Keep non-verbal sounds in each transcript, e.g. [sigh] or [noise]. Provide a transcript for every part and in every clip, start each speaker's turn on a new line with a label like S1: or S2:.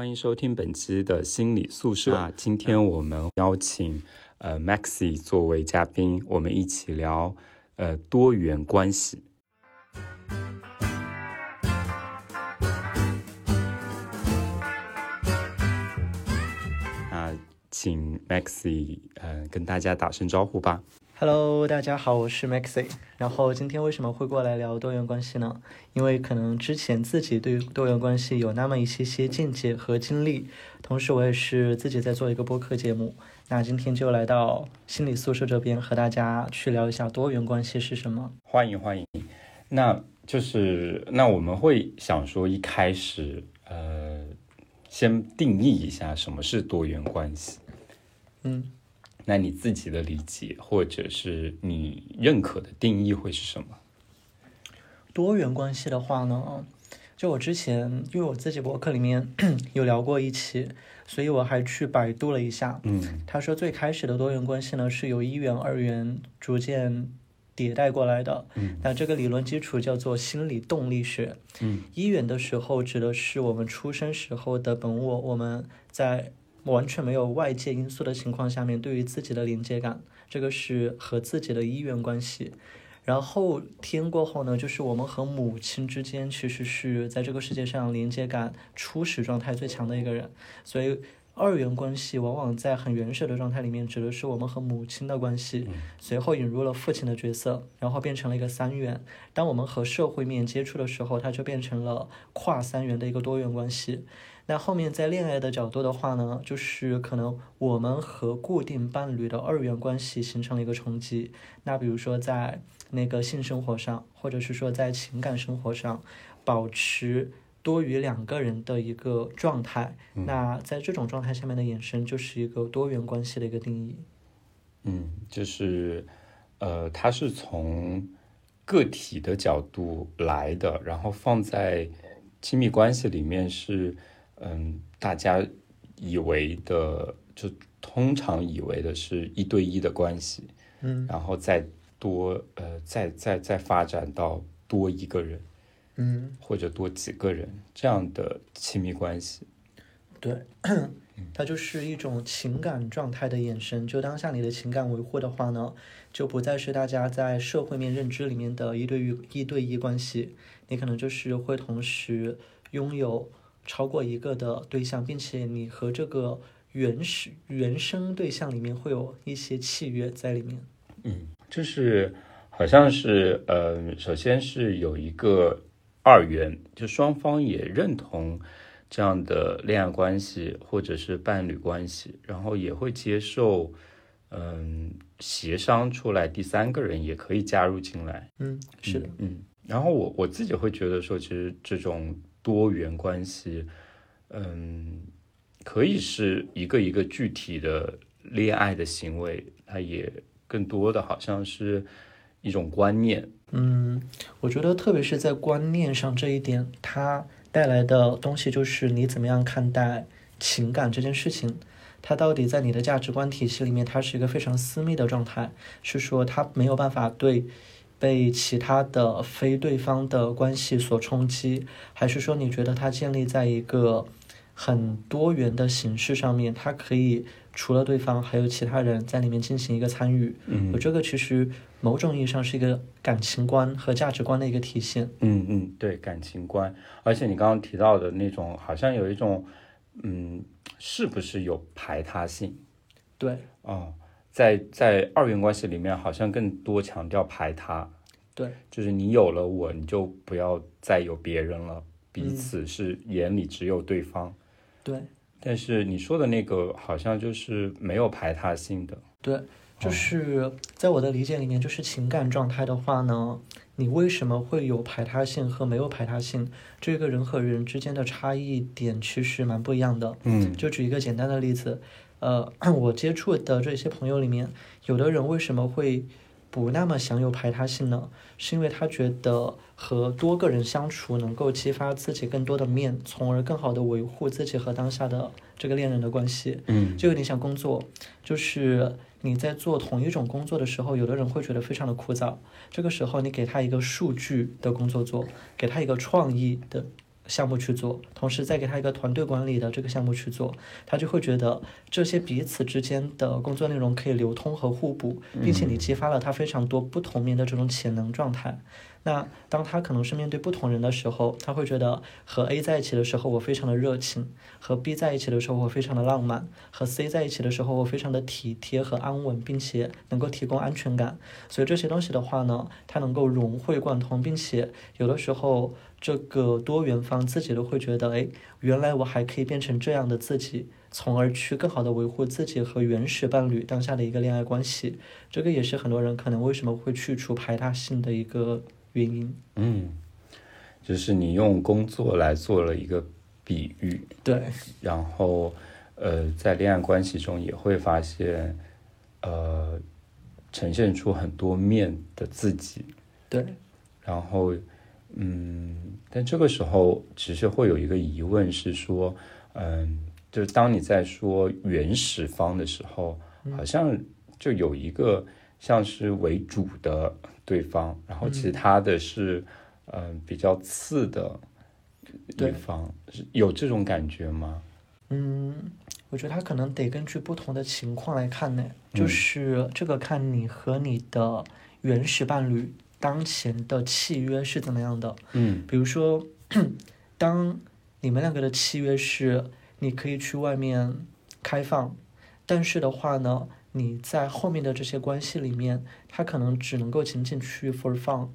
S1: 欢迎收听本期的心理宿舍。那今天我们邀请呃 Maxi 作为嘉宾，我们一起聊呃多元关系。那请 Maxi 呃跟大家打声招呼吧。
S2: Hello，大家好，我是 Maxi。然后今天为什么会过来聊多元关系呢？因为可能之前自己对多元关系有那么一些些见解和经历，同时我也是自己在做一个播客节目。那今天就来到心理宿舍这边和大家去聊一下多元关系是什么。
S1: 欢迎欢迎。那就是那我们会想说，一开始呃，先定义一下什么是多元关系。
S2: 嗯，
S1: 那你自己的理解，或者是你认可的定义会是什么？
S2: 多元关系的话呢，就我之前因为我自己博客里面 [clears throat] 有聊过一期，所以我还去百度了一下。
S1: 嗯
S2: 他说最开始的多元关系呢是由一元、二元逐渐迭代过来的。
S1: 嗯
S2: 那这个理论基础叫做心理动力学。
S1: 嗯
S2: 一元的时候指的是我们出生时候的本我，我们在完全没有外界因素的情况下面对于自己的连接感，这个是和自己的一元关系。然后天过后呢，就是我们和母亲之间其实是在这个世界上连接感初始状态最强的一个人，所以二元关系往往在很原始的状态里面指的是我们和母亲的关系，随后引入了父亲的角色，然后变成了一个三元。当我们和社会面接触的时候，它就变成了跨三元的一个多元关系。那后面在恋爱的角度的话呢，就是可能我们和固定伴侣的二元关系形成了一个冲击。那比如说在那个性生活上，或者是说在情感生活上，保持多于两个人的一个状态。那在这种状态下面的衍生，就是一个多元关系的一个定义。
S1: 嗯，就是呃，它是从个体的角度来的，然后放在亲密关系里面是嗯，大家以为的就通常以为的是一对一的关系，
S2: 嗯
S1: 然后再多呃，再再再发展到多一个人
S2: 嗯，
S1: 或者多几个人这样的亲密关系。
S2: 对，它就是一种情感状态的眼神。就当下你的情感维护的话呢，就不再是大家在社会面认知里面的一对一一对一关系，你可能就是会同时拥有超过一个的对象，并且你和这个原始原生对象里面会有一些契约在里面。
S1: 嗯就是好像是呃，首先是有一个二元，就双方也认同这样的恋爱关系或者是伴侣关系，然后也会接受嗯、协商出来第三个人也可以加入进来。
S2: 嗯，是的，
S1: 嗯，然后我我自己会觉得说，其实这种多元关系，嗯，可以是一个一个具体的恋爱的行为，它也更多的好像是一种观念。
S2: 嗯，我觉得特别是在观念上这一点，它带来的东西就是你怎么样看待情感这件事情。它到底在你的价值观体系里面，它是一个非常私密的状态，是说它没有办法对被其他的非对方的关系所冲击，还是说你觉得它建立在一个很多元的形式上面，它可以除了对方还有其他人在里面进行一个参与？
S1: 嗯
S2: 我这个其实某种意义上是一个感情观和价值观的一个体现。
S1: 嗯嗯，对，感情观，而且你刚刚提到的那种，好像有一种，嗯，是不是有排他性？
S2: 对
S1: 哦，在在二元关系里面，好像更多强调排他，
S2: 对，
S1: 就是你有了我，你就不要再有别人了，彼
S2: 嗯
S1: 此是眼里只有对方。
S2: 对
S1: 但是你说的那个好像就是没有排他性的，
S2: 对，就是在我的理解里面，就是情感状态的话呢，你为什么会有排他性和没有排他性？这个人和人之间的差异点其实蛮不一样的。
S1: 嗯
S2: 就举一个简单的例子，呃，[clears throat] 我接触的这些朋友里面，有的人为什么会不那么享有排他性呢？是因为他觉得和多个人相处能够激发自己更多的面，从而更好的维护自己和当下的这个恋人的关系。
S1: 嗯
S2: 就有点像工作，就是你在做同一种工作的时候，有的人会觉得非常的枯燥。这个时候，你给他一个数据的工作做，给他一个创意的项目去做，同时再给他一个团队管理的这个项目去做，他就会觉得这些彼此之间的工作内容可以流通和互补，并且你激发了他非常多不同面的这种潜能状态。那当他可能是面对不同人的时候，他会觉得和 A 在一起的时候我非常的热情，和 B 在一起的时候我非常的浪漫，和 C 在一起的时候我非常的体贴和安稳，并且能够提供安全感。所以这些东西的话呢，他能够融会贯通，并且有的时候这个多元方自己都会觉得，哎，原来我还可以变成这样的自己，从而去更好的维护自己和原始伴侣当下的一个恋爱关系。这个也是很多人可能为什么会去除排他性的一个。原因，
S1: 嗯，就是你用工作来做了一个比喻，
S2: 对，
S1: 然后，呃，在恋爱关系中也会发现，呃，呈现出很多面的自己，
S2: 对，
S1: 然后，嗯，但这个时候其实会有一个疑问是说，嗯，就是当你在说原始方的时候，好像就有一个像是为主的。对方，然后其他的是，嗯，比较次的对方，是有这种感觉吗？
S2: 嗯，我觉得他可能得根据不同的情况来看呢，就是这个看你和你的原始伴侣当前的契约是怎么样的。
S1: 嗯，
S2: 比如说，[clears throat] 当你们两个的契约是你可以去外面开放，但是的话呢？你在后面的这些关系里面，他可能只能够仅仅去 for fun，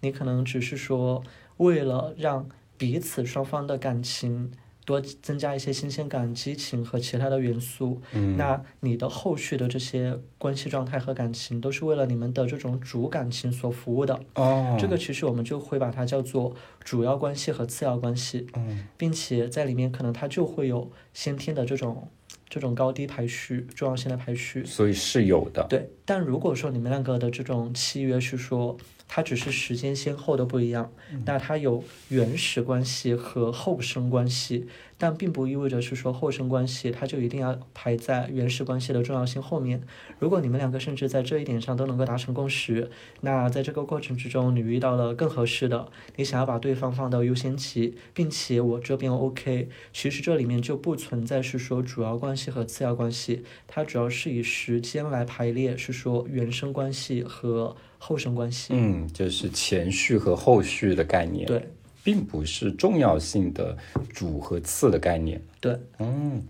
S2: 你可能只是说为了让彼此双方的感情多增加一些新鲜感、激情和其他的元素。
S1: 嗯，
S2: 那你的后续的这些关系状态和感情都是为了你们的这种主感情所服务的。
S1: 哦，
S2: 这个其实我们就会把它叫做主要关系和次要关系。
S1: 嗯，
S2: 并且在里面可能它就会有先天的这种。这种高低排序、重要性的排序，
S1: 所以是有的。
S2: 对，但如果说你们两个的这种契约是说，它只是时间先后的不一样，那它有原始关系和后生关系。但并不意味着是说后生关系，它就一定要排在原始关系的重要性后面。如果你们两个甚至在这一点上都能够达成共识，那在这个过程之中，你遇到了更合适的，你想要把对方放到优先级，并且我这边 OK，其实这里面就不存在是说主要关系和次要关系，它主要是以时间来排列，是说原生关系和后生关系。
S1: 嗯，就是前序和后续的概念。
S2: 对。
S1: 并不是重要性的主和次的概念。
S2: 对，
S1: 嗯，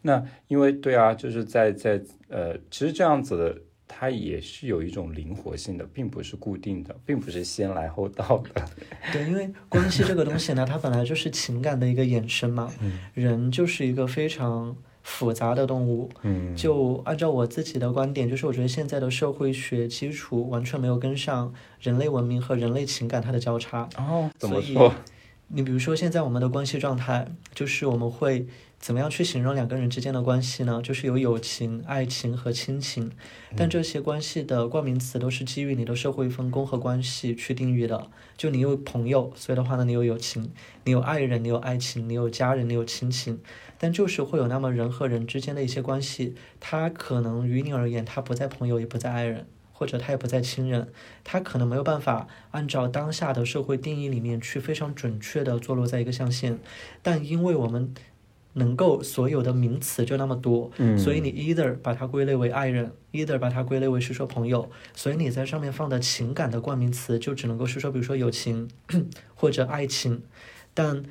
S1: 那因为对啊，就是在在呃，其实这样子的，它也是有一种灵活性的，并不是固定的，并不是先来后到的。
S2: 对，因为关系这个东西呢，它本来就是情感的一个衍生嘛。
S1: 嗯，
S2: 人就是一个非常。复杂的动物，
S1: 嗯，
S2: 就按照我自己的观点，就是我觉得现在的社会学基础完全没有跟上人类文明和人类情感它的交叉。
S1: 哦，怎么说？
S2: 你比如说现在我们的关系状态，就是我们会怎么样去形容两个人之间的关系呢？就是有友情、爱情和亲情，但这些关系的冠名词都是基于你的社会分工和关系去定义的。就你有朋友，所以的话呢，你有友情；你有爱人，你有爱情；你有家人，你有亲情。但就是会有那么人和人之间的一些关系，他可能于你而言，他不在朋友，也不在爱人，或者他也不在亲人，他可能没有办法按照当下的社会定义里面去非常准确的坐落在一个象限。但因为我们能够所有的名词就那么多，所以你 either 把它归类为爱人，either 把它归类为是说朋友，所以你在上面放的情感的冠名词就只能够是说，比如说友情 [clears throat] 或者爱情，但。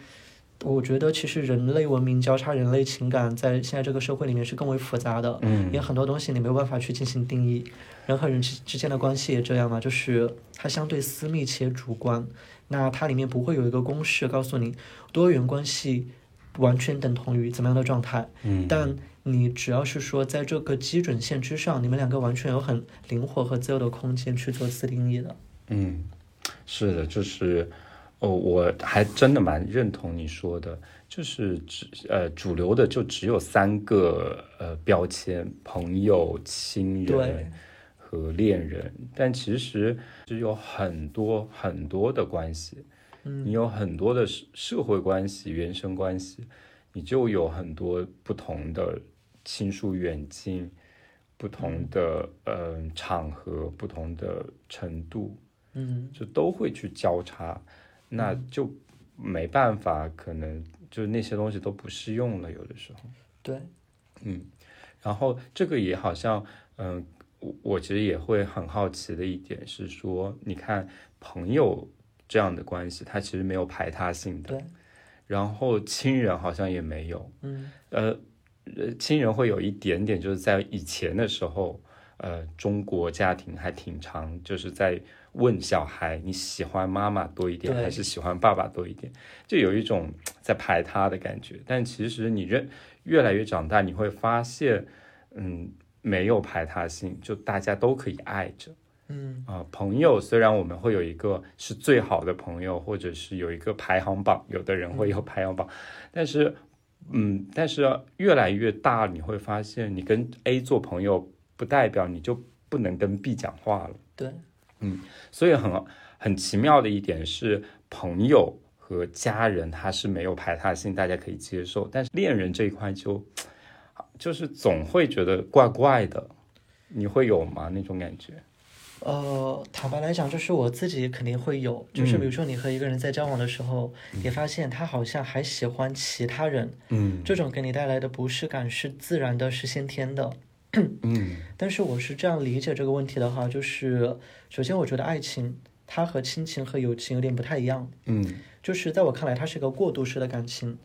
S2: 我觉得其实人类文明交叉人类情感，在现在这个社会里面是更为复杂的，
S1: 嗯，
S2: 有很多东西你没有办法去进行定义。人和人之之间的关系也这样嘛，就是它相对私密且主观，那它里面不会有一个公式告诉你多元关系完全等同于怎么样的状态，
S1: 嗯，
S2: 但你只要是说在这个基准线之上，你们两个完全有很灵活和自由的空间去做自定义的。
S1: 嗯，是的，就是。哦，我还真的蛮认同你说的，就是只呃主流的就只有三个呃标签：朋友、亲人和恋人。但其实是有很多很多的关系，你有很多的社社会关系、原生关系，你就有很多不同的亲疏远近，不同的呃场合、不同的程度，
S2: 嗯，
S1: 就都会去交叉。那就没办法，可能就那些东西都不适用了，有的时候。
S2: 对，
S1: 嗯，然后这个也好像，嗯、我我其实也会很好奇的一点是说，你看朋友这样的关系，它其实没有排他性的，
S2: 对，
S1: 然后亲人好像也没有，
S2: 嗯，
S1: 呃，呃，亲人会有一点点，就是在以前的时候，呃，中国家庭还挺常就是在问小孩你喜欢妈妈多一点还是喜欢爸爸多一点，就有一种在排他的感觉。但其实你越越来越长大，你会发现，嗯，没有排他性，就大家都可以爱着。
S2: 嗯，
S1: 啊、朋友虽然我们会有一个是最好的朋友，或者是有一个排行榜，有的人会有排行榜，但是，嗯，但是越来越大，你会发现，你跟 A 做朋友，不代表你就不能跟 B 讲话了。
S2: 对，嗯
S1: 所以很很奇妙的一点是，朋友和家人他是没有排他性，大家可以接受，但是恋人这一块就，就是总会觉得怪怪的，你会有吗？那种感觉？
S2: 呃，坦白来讲，就是我自己肯定会有，就是比如说你和一个人在交往的时候，你发现他好像还喜欢其他人，
S1: 嗯
S2: 这种给你带来的不适感是自然的，是先天的。
S1: 嗯 [clears throat]
S2: 但是我是这样理解这个问题的哈，就是首先我觉得爱情它和亲情和友情有点不太一样，
S1: 嗯
S2: 就是在我看来它是一个过渡式的感情。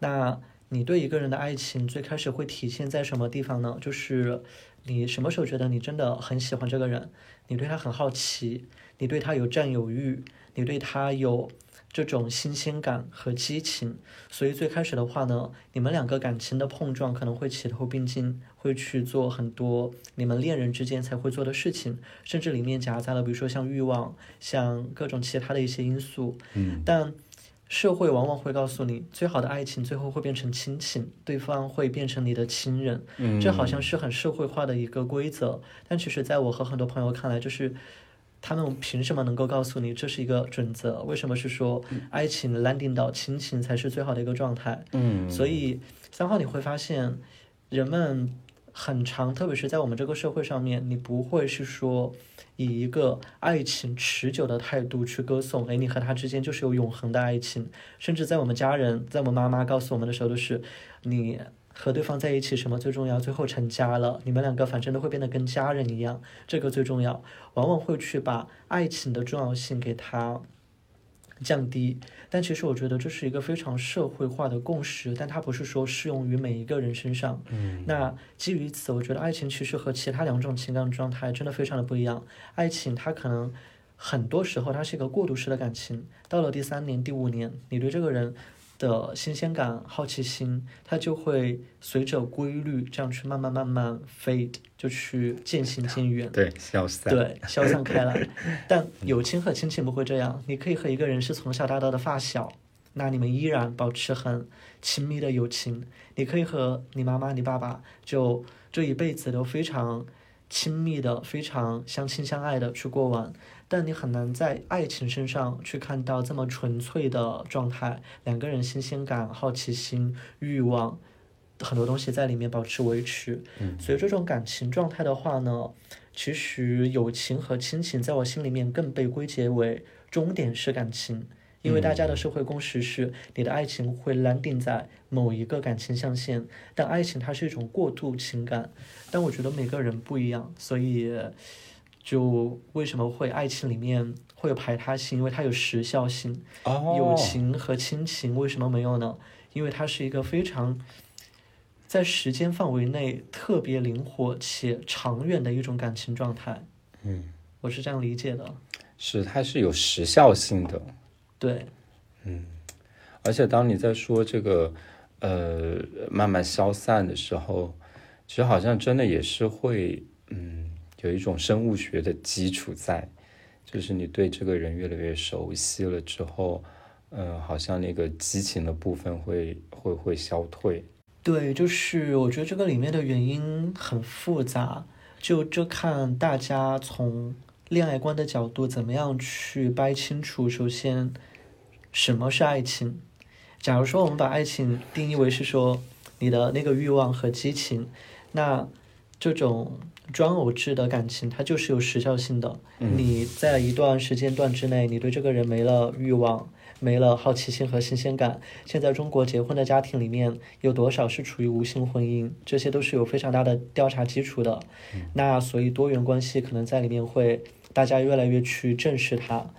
S2: 那你对一个人的爱情最开始会体现在什么地方呢？就是你什么时候觉得你真的很喜欢这个人，你对他很好奇，你对他有占有欲，你对他有这种新鲜感和激情。所以最开始的话呢，你们两个感情的碰撞可能会齐头并进，会去做很多你们恋人之间才会做的事情，甚至里面夹杂了比如说像欲望、像各种其他的一些因素。
S1: 嗯
S2: 但社会往往会告诉你，最好的爱情最后会变成亲情，对方会变成你的亲人，
S1: 嗯，
S2: 这好像是很社会化的一个规则。但其实，在我和很多朋友看来，就是他们凭什么能够告诉你这是一个准则？为什么是说爱情 landing 到亲情才是最好的一个状态？
S1: 嗯，
S2: 所以三号你会发现，人们很长，特别是在我们这个社会上面，你不会是说以一个爱情持久的态度去歌颂，哎，你和他之间就是有永恒的爱情。甚至在我们家人，在我们妈妈告诉我们的时候，都是你和对方在一起什么最重要？最后成家了，你们两个反正都会变得跟家人一样，这个最重要。往往会去把爱情的重要性给他降低，但其实我觉得这是一个非常社会化的共识，但它不是说适用于每一个人身上。
S1: 嗯
S2: 那基于此，我觉得爱情其实和其他两种情感状态真的非常的不一样。爱情它可能很多时候它是一个过渡式的感情，到了第三年、第五年，你对这个人的新鲜感、好奇心，它就会随着规律这样去慢慢慢慢 fade，就去渐行渐远。
S1: 对消散，
S2: 对，消散开来。[laughs] 但友情和亲情不会这样，你可以和一个人是从小到大的发小，那你们依然保持很亲密的友情。你可以和你妈妈、你爸爸就这一辈子都非常亲密的、非常相亲相爱的去过完。但你很难在爱情身上去看到这么纯粹的状态，两个人新鲜感、好奇心、欲望。很多东西在里面保持维持，
S1: 嗯。
S2: 所以这种感情状态的话呢，其实友情和亲情在我心里面更被归结为终点式感情，因为大家的社会共识是你的爱情会 landing 在某一个感情象限，但爱情它是一种过渡情感，但我觉得每个人不一样，所以就为什么会爱情里面会有排他性，因为它有时效性，
S1: 哦，
S2: 友情和亲情为什么没有呢？因为它是一个非常在时间范围内特别灵活且长远的一种感情状态。
S1: 嗯，
S2: 我是这样理解的。
S1: 是它是有时效性的，
S2: 对，嗯
S1: 而且当你在说这个呃慢慢消散的时候，其实好像真的也是会嗯有一种生物学的基础在，就是你对这个人越来越熟悉了之后，嗯，好像那个激情的部分会会会消退。
S2: 对，就是我觉得这个里面的原因很复杂，就这看大家从恋爱观的角度怎么样去掰清楚。首先，什么是爱情？假如说我们把爱情定义为是说你的那个欲望和激情，那这种专偶制的感情，它就是有时效性的。
S1: 嗯
S2: 你在一段时间段之内，你对这个人没了欲望，没了好奇心和新鲜感。现在中国结婚的家庭里面有多少是处于无性婚姻？这些都是有非常大的调查基础的。那所以多元关系可能在里面会大家越来越去正视它。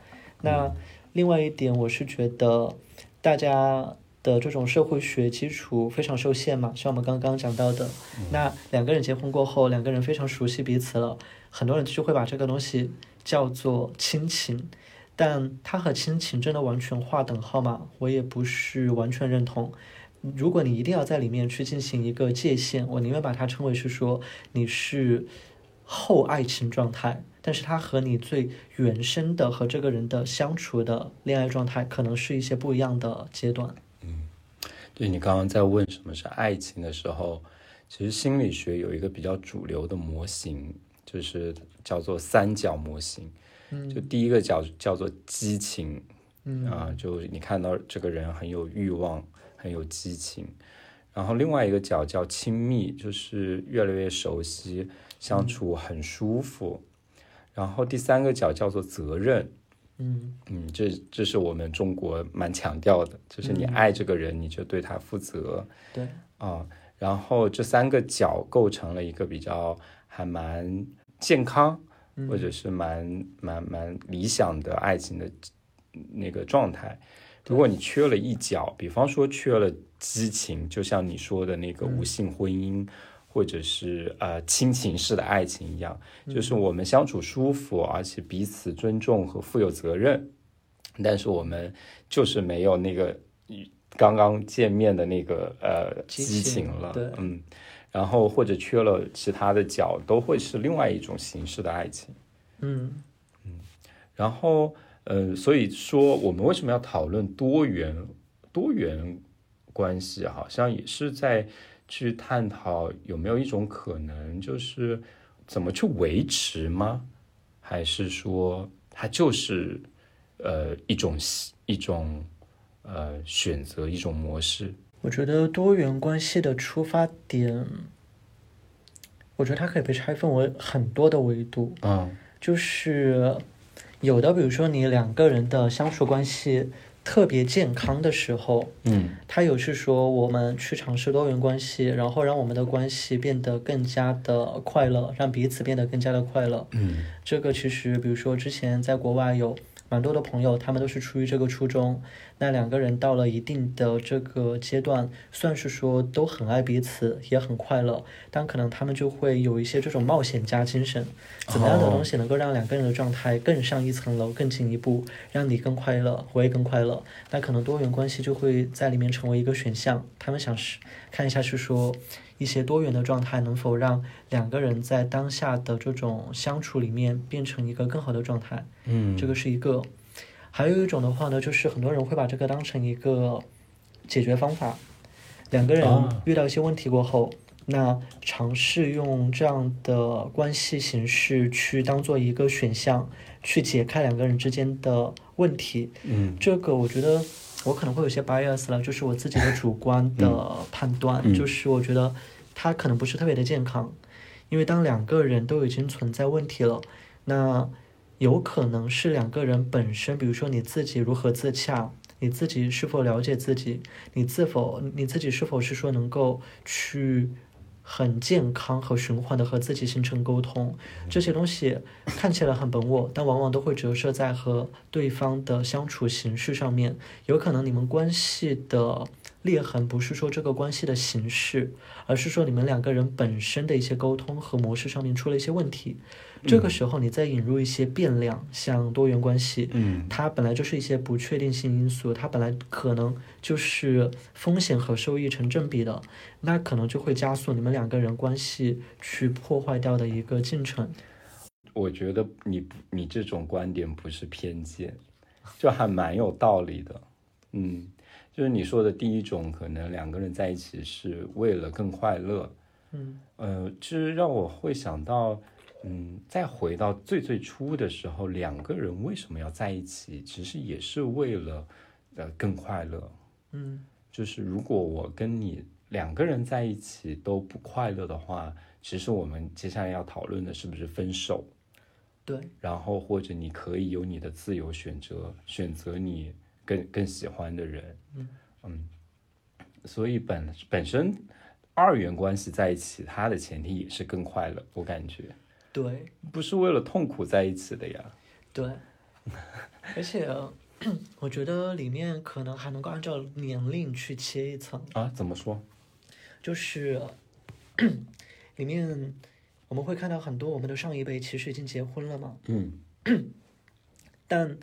S2: 那另外一点，我是觉得大家的这种社会学基础非常受限嘛，像我们刚刚讲到的，那两个人结婚过后，两个人非常熟悉彼此了，很多人就会把这个东西叫做亲情。但它和亲情真的完全划等号吗？我也不是完全认同。如果你一定要在里面去进行一个界限，我宁愿把它称为是说你是后爱情状态，但是它和你最原生的和这个人的相处的恋爱状态，可能是一些不一样的阶段。
S1: 嗯，对你刚刚在问什么是爱情的时候，其实心理学有一个比较主流的模型，就是叫做三角模型。就第一个角叫做激情，啊，就你看到这个人很有欲望，很有激情。然后另外一个角叫亲密，就是越来越熟悉，相处很舒服。然后第三个角叫做责任，
S2: 嗯
S1: 嗯，这这是我们中国蛮强调的，就是你爱这个人，你就对他负责。
S2: 对
S1: 啊，然后这三个角构成了一个比较还蛮健康。或者是蛮蛮蛮理想的爱情的那个状态，如果你缺了一角，比方说缺了激情，就像你说的那个无性婚姻，或者是呃亲情式的爱情一样，就是我们相处舒服，而且彼此尊重和负有责任，但是我们就是没有那个刚刚见面的那个呃激情了，嗯。然后或者缺了其他的角，都会是另外一种形式的爱情。
S2: 嗯
S1: 嗯，然后呃，所以说我们为什么要讨论多元多元关系？好像也是在去探讨有没有一种可能，就是怎么去维持吗？还是说它就是呃一种一种呃选择一种模式？
S2: 我觉得多元关系的出发点，我觉得它可以被拆分为很多的维度。
S1: 嗯，
S2: 就是有的，比如说你两个人的相处关系特别健康的时候，
S1: 嗯，
S2: 他有是说我们去尝试多元关系，然后让我们的关系变得更加的快乐，让彼此变得更加的快乐。
S1: 嗯，
S2: 这个其实，比如说之前在国外有。蛮多的朋友，他们都是出于这个初衷。那两个人到了一定的这个阶段，算是说都很爱彼此，也很快乐。但可能他们就会有一些这种冒险家精神。怎么样的东西能够让两个人的状态更上一层楼、更进一步，让你更快乐，我也更快乐？那可能多元关系就会在里面成为一个选项。他们想是看一下，是说。一些多元的状态能否让两个人在当下的这种相处里面变成一个更好的状态？
S1: 嗯，
S2: 这个是一个。还有一种的话呢，就是很多人会把这个当成一个解决方法。两个人遇到一些问题过后，那尝试用这样的关系形式去当做一个选项，去解开两个人之间的问题。
S1: 嗯，
S2: 这个我觉得。我可能会有些 bias 了，就是我自己的主观的判断，就是我觉得他可能不是特别的健康，因为当两个人都已经存在问题了，那有可能是两个人本身，比如说你自己如何自洽，你自己是否了解自己，你自否你自己是否是说能够去。很健康和循环的和自己形成沟通，这些东西看起来很本我，但往往都会折射在和对方的相处形式上面。有可能你们关系的裂痕不是说这个关系的形式，而是说你们两个人本身的一些沟通和模式上面出了一些问题。这个时候，你再引入一些变量，像多元关系，
S1: 嗯，
S2: 它本来就是一些不确定性因素，它本来可能就是风险和收益成正比的，那可能就会加速你们两个人关系去破坏掉的一个进程。
S1: 我觉得你你这种观点不是偏见，就还蛮有道理的。嗯，就是你说的第一种，可能两个人在一起是为了更快乐。
S2: 嗯，
S1: 呃，其实让我会想到。嗯，再回到最最初的时候，两个人为什么要在一起？其实也是为了，呃，更快乐。
S2: 嗯，
S1: 就是如果我跟你两个人在一起都不快乐的话，其实我们接下来要讨论的是不是分手？
S2: 对。
S1: 然后或者你可以有你的自由选择，选择你更更喜欢的人，
S2: 嗯
S1: 所以本本身二元关系在一起，它的前提也是更快乐，我感觉
S2: 对
S1: 不是为了痛苦在一起的呀。
S2: 对，[laughs] 而且 [clears throat] 我觉得里面可能还能够按照年龄去切一层，
S1: 啊，怎么说？
S2: 就是 [clears throat] 里面我们会看到很多我们的上一辈其实已经结婚了嘛，
S1: 嗯 [clears throat]
S2: 但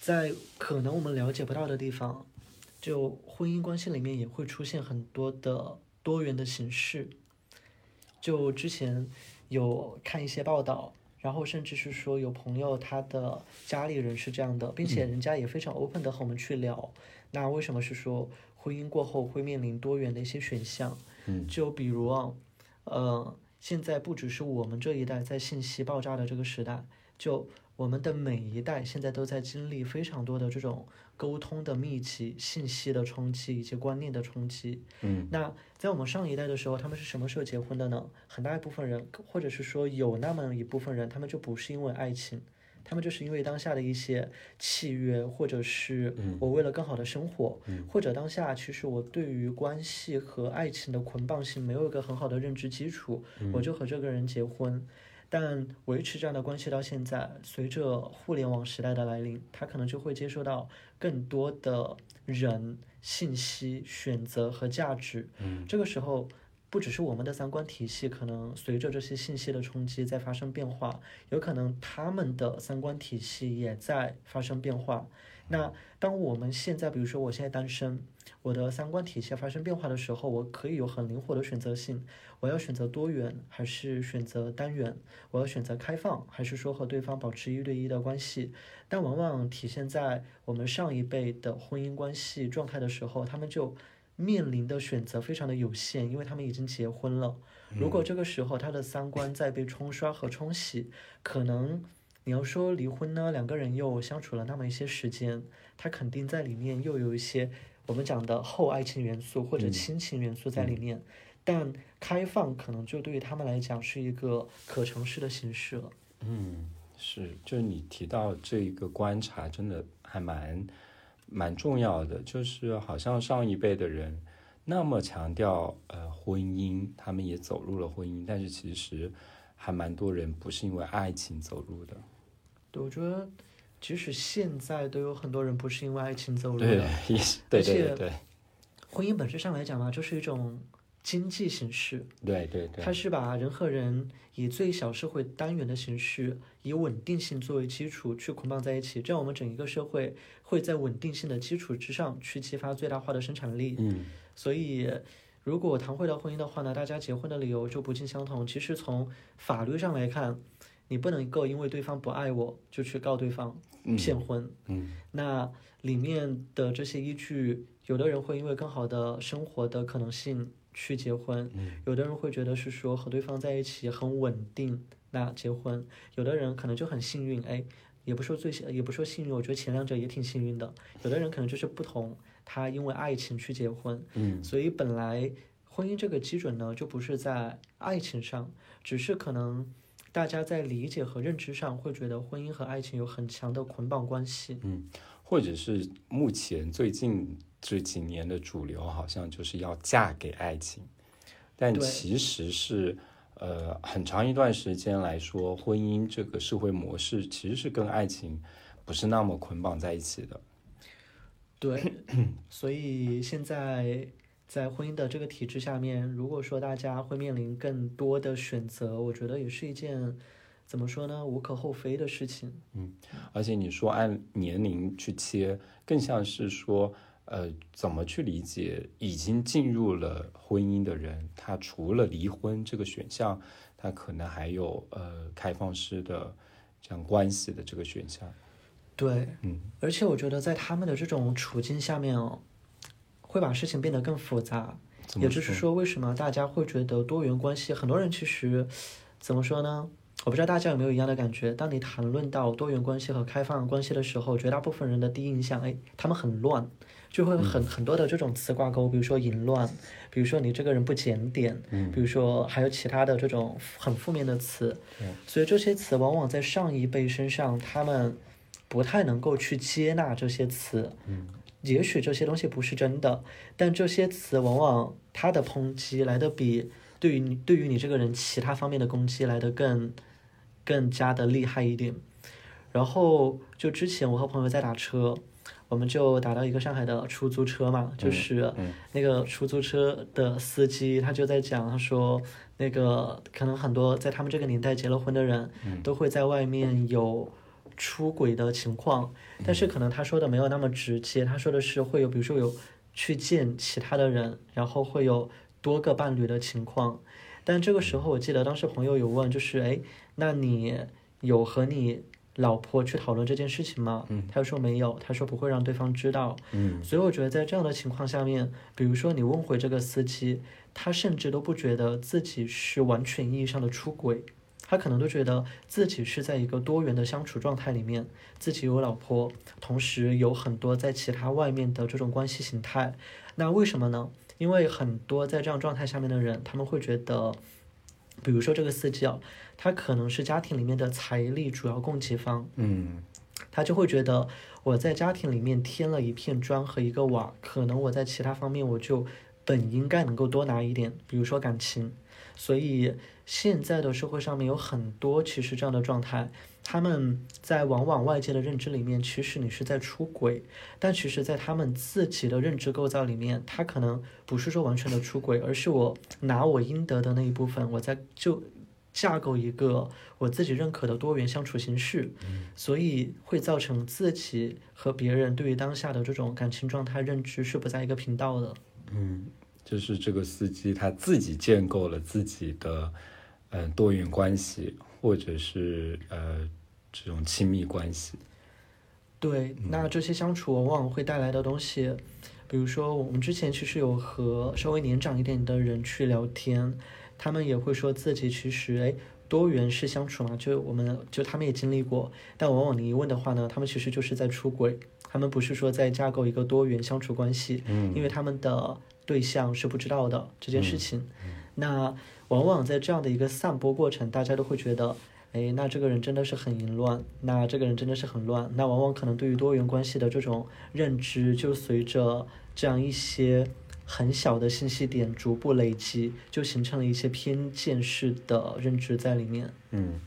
S2: 在可能我们了解不到的地方，就婚姻关系里面也会出现很多的多元的形式。就之前有看一些报道，然后甚至是说有朋友他的家里人是这样的，并且人家也非常 open 的和我们去聊。那为什么是说婚姻过后会面临多元的一些选项？
S1: 嗯
S2: 就比如啊，呃，现在不只是我们这一代在信息爆炸的这个时代，就我们的每一代现在都在经历非常多的这种沟通的密集、信息的冲击以及观念的冲击。
S1: 嗯
S2: 那在我们上一代的时候，他们是什么时候结婚的呢？很大一部分人，或者是说有那么一部分人，他们就不是因为爱情，他们就是因为当下的一些契约，或者是我为了更好的生活，或者当下其实我对于关系和爱情的捆绑性没有一个很好的认知基础，我就和这个人结婚。但维持这样的关系到现在，随着互联网时代的来临，他可能就会接受到更多的人、信息、选择和价值。
S1: 嗯
S2: 这个时候，不只是我们的三观体系可能随着这些信息的冲击在发生变化，有可能他们的三观体系也在发生变化。那当我们现在，比如说我现在单身，我的三观体系发生变化的时候，我可以有很灵活的选择性，我要选择多元还是选择单元？我要选择开放还是说和对方保持一对一的关系？但往往体现在我们上一辈的婚姻关系状态的时候，他们就面临的选择非常的有限，因为他们已经结婚了。如果这个时候他的三观在被冲刷和冲洗，可能你要说离婚呢，两个人又相处了那么一些时间，他肯定在里面又有一些我们讲的后爱情元素或者亲情元素在里面。但开放可能就对于他们来讲是一个可尝试的形式了。
S1: 嗯，是，就是你提到这一个观察，真的还蛮蛮重要的。就是好像上一辈的人那么强调呃婚姻，他们也走入了婚姻，但是其实还蛮多人不是因为爱情走入的。
S2: 对，我觉得即使现在都有很多人不是因为爱情走入
S1: 对
S2: 的，，
S1: 也是对对
S2: 而且
S1: 对对
S2: 婚姻本质上来讲嘛，就是一种经济形式，
S1: 对对对
S2: 它是把人和人以最小社会单元的形式，以稳定性作为基础去捆绑在一起，这样我们整一个社会会在稳定性的基础之上去激发最大化的生产力。
S1: 嗯
S2: 所以，如果谈回到婚姻的话呢，大家结婚的理由就不尽相同。其实从法律上来看，你不能够因为对方不爱我就去告对方
S1: 嗯
S2: 骗婚。
S1: 嗯
S2: 那里面的这些依据，有的人会因为更好的生活的可能性去结婚，
S1: 嗯
S2: 有的人会觉得是说和对方在一起很稳定，那结婚，有的人可能就很幸运，哎，也不说最幸，也不说幸运，我觉得前两者也挺幸运的。有的人可能就是不同，他因为爱情去结婚，
S1: 嗯
S2: 所以本来婚姻这个基准呢，就不是在爱情上，只是可能大家在理解和认知上会觉得婚姻和爱情有很强的捆绑关系。
S1: 嗯，或者是目前最近这几年的主流，好像就是要嫁给爱情，但其实是呃很长一段时间来说，婚姻这个社会模式其实是跟爱情不是那么捆绑在一起的。
S2: 对，[coughs] 所以现在在婚姻的这个体制下面，如果说大家会面临更多的选择，我觉得也是一件怎么说呢，无可厚非的事情。
S1: 嗯而且你说按年龄去切，更像是说，呃，怎么去理解已经进入了婚姻的人，他除了离婚这个选项，他可能还有呃开放式的这样关系的这个选项。
S2: 对，
S1: 嗯
S2: 而且我觉得在他们的这种处境下面哦，会把事情变得更复杂。也就是说，为什么大家会觉得多元关系？很多人其实怎么说呢？我不知道大家有没有一样的感觉。当你谈论到多元关系和开放关系的时候，绝大部分人的第一印象，哎，他们很乱，就会很很多的这种词挂钩，比如说淫乱，比如说你这个人不检点，
S1: 嗯
S2: 比如说还有其他的这种很负面的词。所以这些词往往在上一辈身上，他们不太能够去接纳这些词。
S1: 嗯，
S2: 也许这些东西不是真的，但这些词往往它的抨击来的比对于你对于你这个人其他方面的攻击来的更更加的厉害一点。然后就之前我和朋友在打车，我们就打到一个上海的出租车嘛，就是那个出租车的司机他就在讲，他说那个可能很多在他们这个年代结了婚的人，都会在外面有出轨的情况，但是可能他说的没有那么直接，他说的是会有，比如说有去见其他的人，然后会有多个伴侣的情况。但这个时候我记得当时朋友有问，就是哎，那你有和你老婆去讨论这件事情吗？
S1: 嗯，
S2: 他说没有，他说不会让对方知道。
S1: 嗯，
S2: 所以我觉得在这样的情况下面，比如说你问回这个司机，他甚至都不觉得自己是完全意义上的出轨，他可能都觉得自己是在一个多元的相处状态里面，自己有老婆，同时有很多在其他外面的这种关系形态。那为什么呢？因为很多在这样状态下面的人，他们会觉得，比如说这个司机啊。他可能是家庭里面的财力主要供给方，
S1: 嗯，
S2: 他就会觉得我在家庭里面添了一片砖和一个瓦，可能我在其他方面我就本应该能够多拿一点，比如说感情。所以现在的社会上面有很多其实这样的状态，他们在往往外界的认知里面，其实你是在出轨，但其实在他们自己的认知构造里面，他可能不是说完全的出轨，而是我拿我应得的那一部分，我在就。架构一个我自己认可的多元相处形式，所以会造成自己和别人对于当下的这种感情状态认知是不在一个频道的。
S1: 嗯，就是这个司机他自己建构了自己的嗯多元关系，或者是呃这种亲密关系。
S2: 对，那这些相处往往会带来的东西，比如说我们之前其实有和稍微年长一点的人去聊天。他们也会说自己其实哎多元式相处嘛，就我们就他们也经历过，但往往你一问的话呢，他们其实就是在出轨，他们不是说在架构一个多元相处关系，
S1: 嗯，
S2: 因为他们的对象是不知道的这件事情，那往往在这样的一个散播过程，大家都会觉得，哎，那这个人真的是很淫乱，那这个人真的是很乱，那往往可能对于多元关系的这种认知，就随着这样一些。很小的信息点逐步累积，就形成了一些偏见式的认知在里面。
S1: 嗯，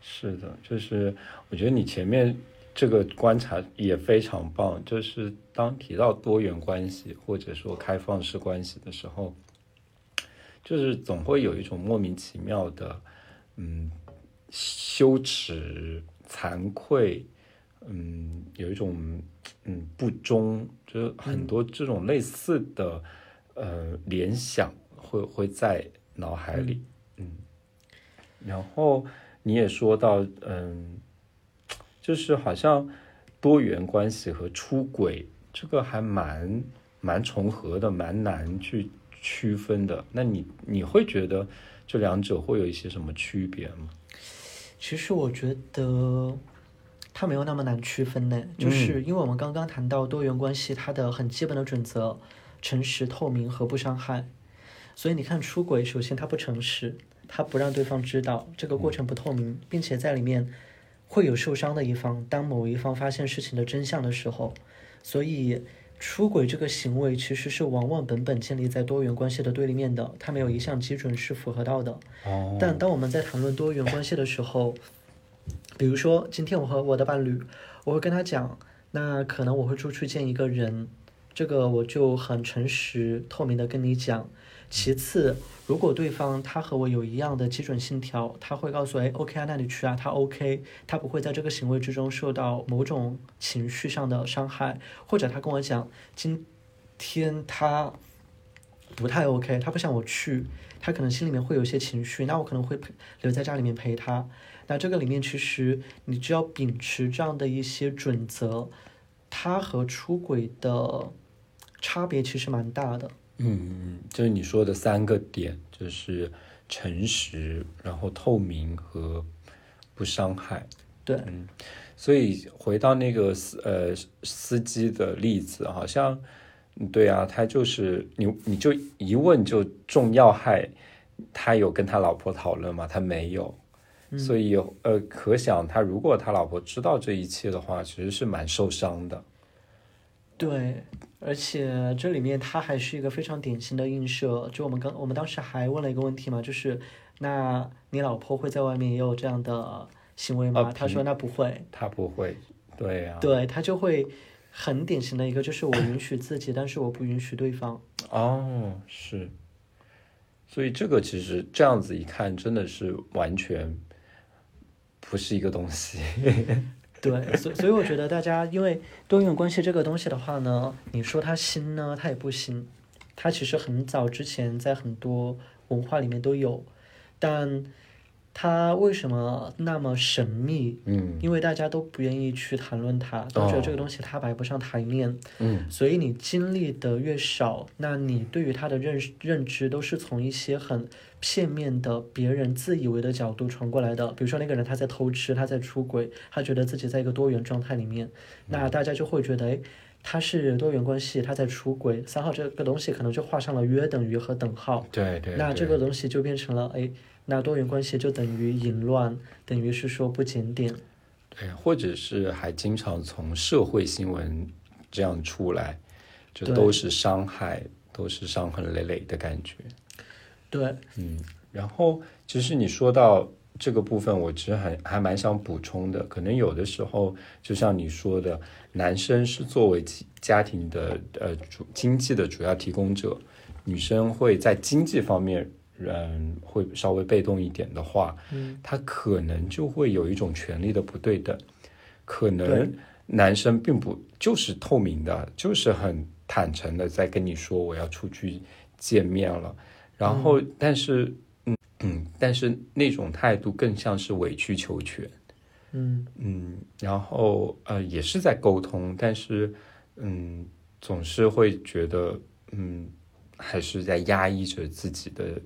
S1: 是的，就是我觉得你前面这个观察也非常棒。就是当提到多元关系或者说开放式关系的时候，就是总会有一种莫名其妙的，嗯，羞耻、惭愧，嗯，有一种。嗯，不忠，就是很多这种类似的呃联想会会在脑海里，嗯，然后你也说到，嗯，就是好像多元关系和出轨这个还蛮蛮重合的，蛮难去区分的。那你你会觉得这两者会有一些什么区别吗？
S2: 其实我觉得。它没有那么难区分呢，就是因为我们刚刚谈到多元关系，它的很基本的准则，诚实、透明和不伤害。所以你看出轨，首先它不诚实，它不让对方知道，这个过程不透明，并且在里面会有受伤的一方。当某一方发现事情的真相的时候，所以出轨这个行为其实是往往本本建立在多元关系的对立面的，它没有一项基准是符合到的。但当我们在谈论多元关系的时候，比如说，今天我和我的伴侣，我会跟他讲，那可能我会出去见一个人，这个我就很诚实透明的跟你讲。其次，如果对方他和我有一样的基准信条，他会告诉哎，OK 啊，那你去啊，他 OK，他不会在这个行为之中受到某种情绪上的伤害，或者他跟我讲，今天他不太 OK，他不想我去，他可能心里面会有一些情绪，那我可能会陪留在家里面陪他。那这个里面其实你只要秉持这样的一些准则，他和出轨的差别其实蛮大的。
S1: 嗯，就是你说的三个点，就是诚实，然后透明和不伤害。
S2: 对，
S1: 嗯，所以回到那个司呃司机的例子，好像对啊，他就是你你就一问就中要害，他有跟他老婆讨论吗？他没有。所以呃，可想他如果他老婆知道这一切的话，其实是蛮受伤的。
S2: 对，而且这里面它还是一个非常典型的映射。就我们刚我们当时还问了一个问题嘛，就是那你老婆会在外面也有这样的行为吗？他说那不会，
S1: 他不会，对呀，
S2: 对他就会很典型的一个，就是我允许自己，但是我不允许对方。[coughs]
S1: 哦，是，所以这个其实这样子一看，真的是完全不是一个东西。[laughs]
S2: 对，所所以我觉得大家因为多元关系这个东西的话呢，你说它新呢，它也不新，它其实很早之前在很多文化里面都有，但。它为什么那么神秘？
S1: 嗯，
S2: 因为大家都不愿意去谈论它，都觉得这个东西它摆不上台面。
S1: 嗯，
S2: 所以你经历的越少，那你对于它的认认知都是从一些很片面的、别人自以为的角度传过来的。比如说那个人他在偷吃，他在出轨，他觉得自己在一个多元状态里面，那大家就会觉得，哎，他是多元关系，他在出轨，三号这个东西可能就画上了约等于和等号。
S1: 对对。
S2: 那这个东西就变成了，哎。那多元关系就等于淫乱，等于是说不检点，
S1: 对，或者是还经常从社会新闻这样出来，就都是伤害，都是伤痕累累的感觉。
S2: 对，
S1: 嗯，然后其实你说到这个部分，我其实还还蛮想补充的，可能有的时候就像你说的，男生是作为家庭的呃主经济的主要提供者，女生会在经济方面。嗯，会稍微被动一点的话，
S2: 嗯，
S1: 他可能就会有一种权力的不对等。可能男生并不就是透明的，就是很坦诚的在跟你说我要出去见面了，然后但是嗯嗯，但是那种态度更像是委曲求全。
S2: 嗯
S1: 嗯，然后呃也是在沟通，但是嗯总是会觉得嗯还是在压抑着自己的。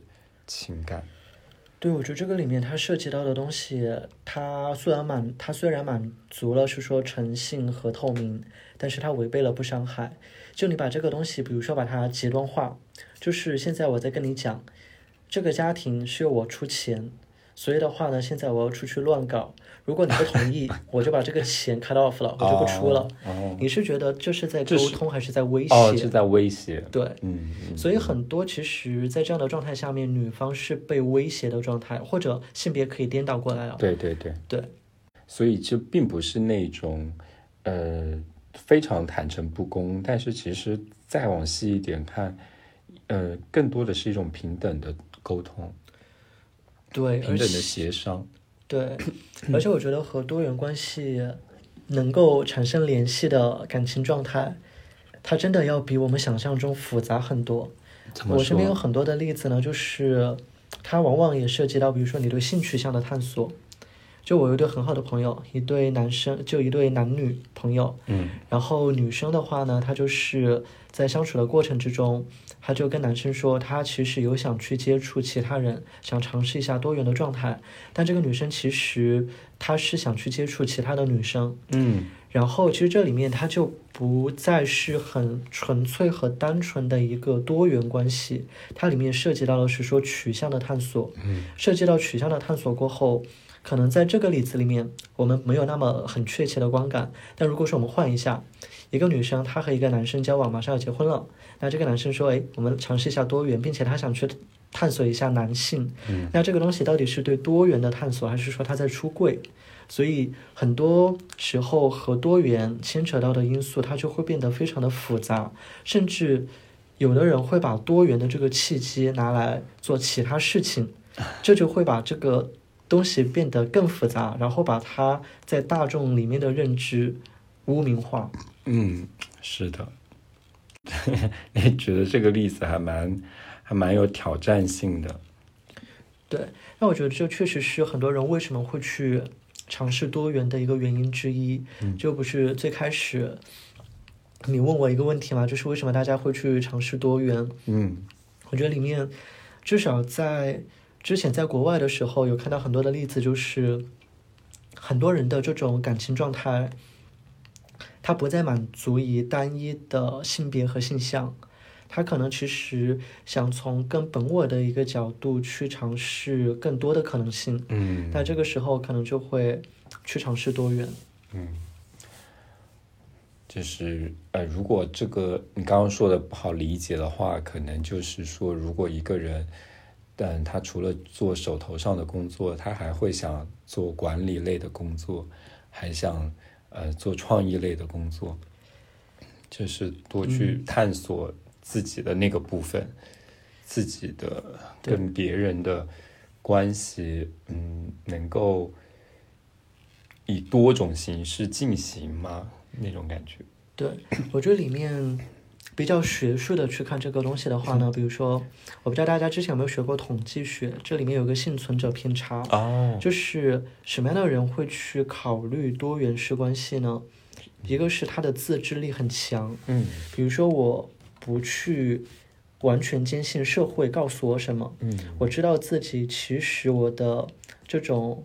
S1: 情感，
S2: 对，我觉得这个里面它涉及到的东西，它虽然满，它虽然满足了是说诚信和透明，但是它违背了不伤害。就你把这个东西，比如说把它极端化，就是现在我在跟你讲，这个家庭是由我出钱。所以的话呢，现在我要出去乱搞，如果你不同意，[laughs] 我就把这个钱 cut off 了，我就不出了。你是觉得这是在沟通还是在威胁？
S1: 哦，是在威胁。
S2: 对，
S1: 嗯。
S2: 所以很多其实，在这样的状态下面，女方是被威胁的状态，或者性别可以颠倒过来了。
S1: 对对对
S2: 对。
S1: 所以这并不是那种呃非常坦诚不公，但是其实再往细一点看，呃，更多的是一种平等的沟通。
S2: 对，
S1: 平等的协商。
S2: 对，[clears throat] 而且我觉得和多元关系能够产生联系的感情状态，它真的要比我们想象中复杂很多。我身边有很多的例子呢，就是它往往也涉及到，比如说你对性取向的探索。就我有一对很好的朋友，一对男生，就一对男女朋友。
S1: 嗯。
S2: 然后女生的话呢，她就是在相处的过程之中，她就跟男生说，她其实有想去接触其他人，想尝试一下多元的状态。但这个女生其实她是想去接触其他的女生。
S1: 嗯。
S2: 然后其实这里面它就不再是很纯粹和单纯的一个多元关系，它里面涉及到的是说取向的探索。
S1: 嗯。
S2: 涉及到取向的探索过后。可能在这个例子里面，我们没有那么很确切的观感。但如果说我们换一下，一个女生她和一个男生交往，马上要结婚了，那这个男生说：“哎，我们尝试一下多元，并且他想去探索一下男性。”
S1: 嗯，
S2: 那这个东西到底是对多元的探索，还是说他在出柜？所以很多时候和多元牵扯到的因素，它就会变得非常的复杂，甚至有的人会把多元的这个契机拿来做其他事情，这就会把这个。东西变得更复杂，然后把它在大众里面的认知污名化。
S1: 嗯，是的。[laughs] 你举的这个例子还蛮还蛮有挑战性的。
S2: 对，那我觉得这确实是很多人为什么会去尝试多元的一个原因之一。嗯就不是最开始你问我一个问题嘛，就是为什么大家会去尝试多元？
S1: 嗯，
S2: 我觉得里面至少在。之前在国外的时候，有看到很多的例子，就是很多人的这种感情状态，他不再满足于单一的性别和性向，他可能其实想从更本我的一个角度去尝试更多的可能性。
S1: 嗯，
S2: 那这个时候可能就会去尝试多元。
S1: 嗯，就是呃，如果这个你刚刚说的不好理解的话，可能就是说，如果一个人，但他除了做手头上的工作，他还会想做管理类的工作，还想呃做创意类的工作，就是多去探索自己的那个部分，自己的跟别人的关系，嗯，能够以多种形式进行吗？那种感觉。
S2: 对，我觉得里面比较学术的去看这个东西的话呢，比如说，我不知道大家之前有没有学过统计学，这里面有个幸存者偏差，
S1: 哦，
S2: 就是什么样的人会去考虑多元式关系呢？一个是他的自制力很强，
S1: 嗯
S2: 比如说我不去完全坚信社会告诉我什么，
S1: 嗯
S2: 我知道自己其实我的这种，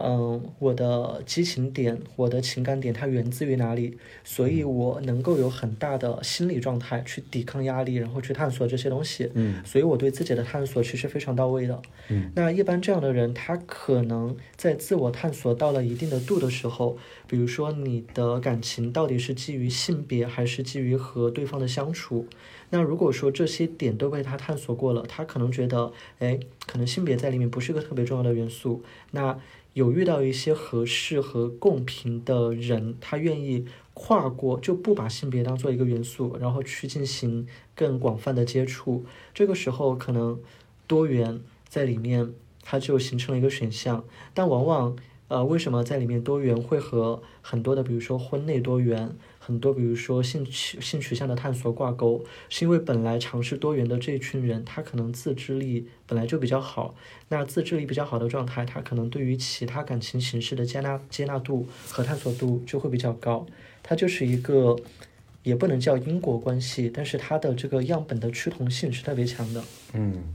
S2: 嗯，我的激情点，我的情感点，它源自于哪里？所以我能够有很大的心理状态去抵抗压力，然后去探索这些东西。
S1: 嗯
S2: 所以我对自己的探索其实非常到位的。
S1: 嗯
S2: 那一般这样的人，他可能在自我探索到了一定的度的时候，比如说你的感情到底是基于性别，还是基于和对方的相处？那如果说这些点都被他探索过了，他可能觉得，哎，可能性别在里面不是个特别重要的元素。那有遇到一些合适和共频的人，他愿意跨过，就不把性别当做一个元素，然后去进行更广泛的接触。这个时候可能多元在里面，它就形成了一个选项。但往往，呃，为什么在里面多元会和很多的，比如说婚内多元，很多比如说性取性取向的探索挂钩？是因为本来尝试多元的这一群人，他可能自制力本来就比较好。那自制力比较好的状态，他可能对于其他感情形式的接纳接纳度和探索度就会比较高。它就是一个。也不能叫因果关系，但是它的这个样本的趋同性是特别强的。
S1: 嗯，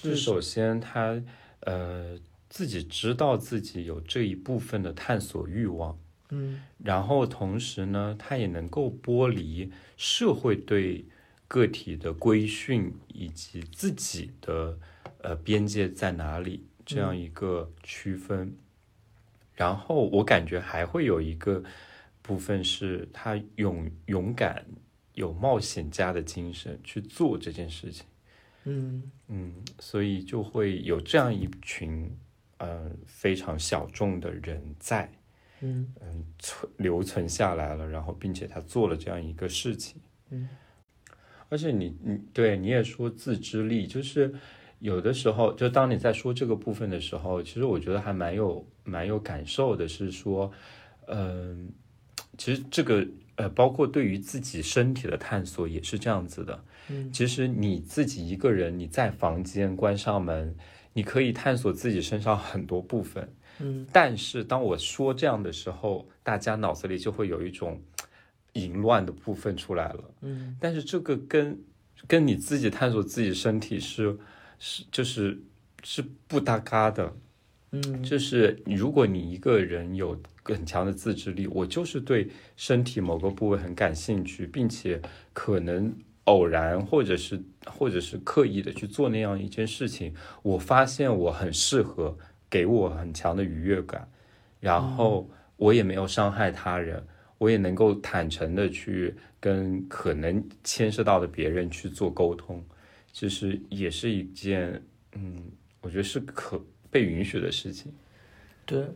S1: 就是首先他呃自己知道自己有这一部分的探索欲望，
S2: 嗯
S1: 然后同时呢，他也能够剥离社会对个体的规训以及自己的呃边界在哪里这样一个区分。然后我感觉还会有一个部分是他勇勇敢、有冒险家的精神去做这件事情。
S2: 嗯
S1: 嗯，所以就会有这样一群呃非常小众的人在。
S2: 嗯
S1: 嗯存留存下来了，然后并且他做了这样一个事情，
S2: 嗯，
S1: 而且你你对你也说自知力，就是有的时候，就当你在说这个部分的时候，其实我觉得还蛮有蛮有感受的，是说，嗯、其实这个呃，包括对于自己身体的探索也是这样子的。
S2: 嗯
S1: 其实你自己一个人，你在房间关上门，你可以探索自己身上很多部分。
S2: 嗯
S1: 但是当我说这样的时候，大家脑子里就会有一种淫乱的部分出来了。
S2: 嗯
S1: 但是这个跟跟你自己探索自己身体是是就是是不搭嘎的。
S2: 嗯
S1: 就是如果你一个人有很强的自制力，我就是对身体某个部位很感兴趣，并且可能偶然或者是或者是刻意的去做那样一件事情，我发现我很适合，给我很强的愉悦感，然后我也没有伤害他人，我也能够坦诚的去跟可能牵涉到的别人去做沟通，其实也是一件嗯，我觉得是可被允许的事情。
S2: 对，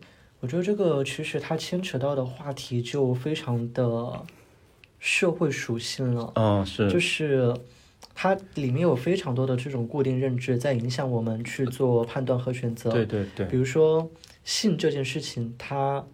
S2: 我觉得这个其实它牵扯到的话题就非常的社会属性了，
S1: 嗯，是，
S2: 就是它里面有非常多的这种固定认知在影响我们去做判断和选择。
S1: 对对对，
S2: 比如说性这件事情，它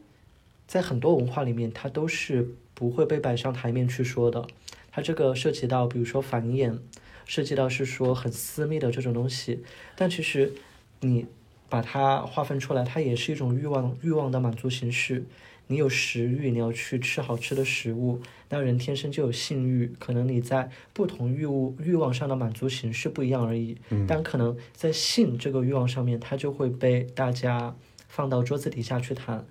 S2: 在很多文化里面，它都是不会被摆上台面去说的。它这个涉及到，比如说繁衍，涉及到是说很私密的这种东西，但其实你把它划分出来，它也是一种欲望欲望的满足形式。你有食欲，你要去吃好吃的食物，那人天生就有性欲，可能你在不同欲物欲望上的满足形式不一样而已。
S1: 嗯
S2: 但可能在性这个欲望上面，它就会被大家放到桌子底下去谈。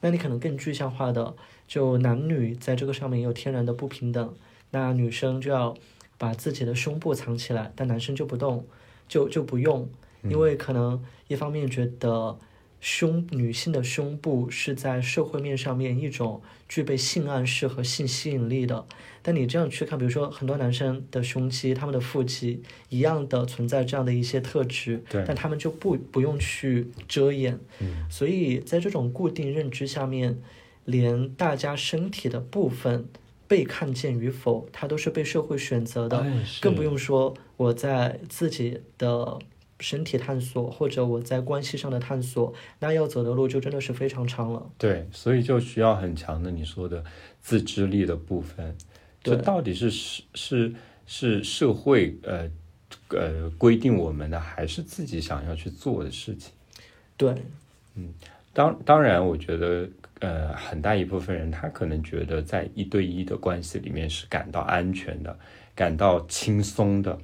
S2: 那你可能更具象化的，就男女在这个上面有天然的不平等，那女生就要把自己的胸部藏起来，但男生就不动，就就不用，因为可能一方面觉得胸女性的胸部是在社会面上面一种具备性暗示和性吸引力的。但你这样去看，比如说很多男生的胸肌、他们的腹肌一样的存在这样的一些特质，
S1: 对
S2: 但他们就不不用去遮掩。
S1: 嗯
S2: 所以在这种固定认知下面，连大家身体的部分被看见与否，它都是被社会选择的，
S1: 哎
S2: 更不用说我在自己的身体探索或者我在关系上的探索，那要走的路就真的是非常长了。
S1: 对，所以就需要很强的你说的自制力的部分。这到底是是是是社会呃呃规定我们的，还是自己想要去做的事情？
S2: 对，嗯
S1: 当当然，我觉得呃很大一部分人他可能觉得在一对一的关系里面是感到安全的，感到轻松的。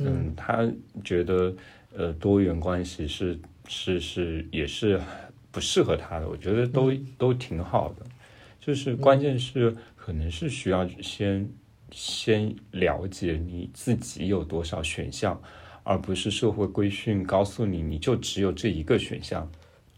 S1: 嗯，他觉得呃多元关系是是是也是不适合他的，我觉得都、都挺好的，就是关键是可能是需要先先了解你自己有多少选项，而不是社会规训告诉你你就只有这一个选项。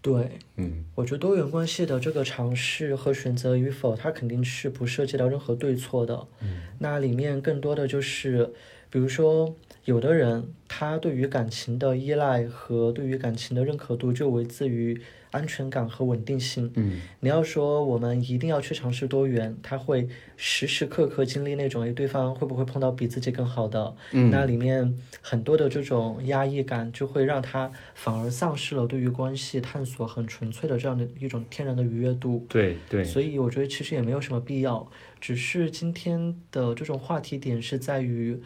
S2: 对，
S1: 嗯
S2: 我觉得多元关系的这个尝试和选择与否，它肯定是不涉及到任何对错的。
S1: 嗯
S2: 那里面更多的就是，比如说，有的人他对于感情的依赖和对于感情的认可度就来自于安全感和稳定性。
S1: 嗯
S2: 你要说我们一定要去尝试多元，他会时时刻刻经历那种，诶，对方会不会碰到比自己更好的？
S1: 嗯
S2: 那里面很多的这种压抑感，就会让他反而丧失了对于关系探索很纯粹的这样的一种天然的愉悦度。
S1: 对对，
S2: 所以我觉得其实也没有什么必要，只是今天的这种话题点是在于，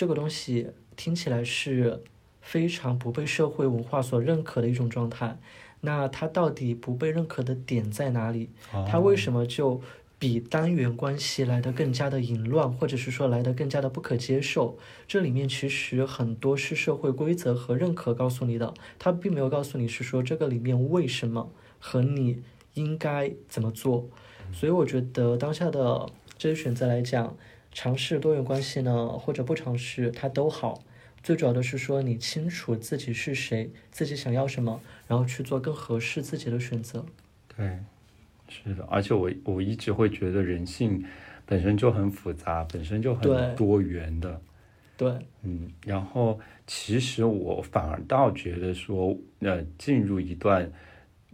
S2: 这个东西听起来是非常不被社会文化所认可的一种状态。那它到底不被认可的点在哪里？它为什么就比单元关系来的更加的淫乱，或者是说来的更加的不可接受？这里面其实很多是社会规则和认可告诉你的，它并没有告诉你是说这个里面为什么和你应该怎么做。所以我觉得当下的这些选择来讲，尝试多元关系呢，或者不尝试，它都好。最主要的是说你清楚自己是谁，自己想要什么，然后去做更合适自己的选择。
S1: 对，是的，而且我我一直会觉得人性本身就很复杂，本身就很多元的。
S2: 对，
S1: 嗯，然后其实我反而倒觉得说，呃，进入一段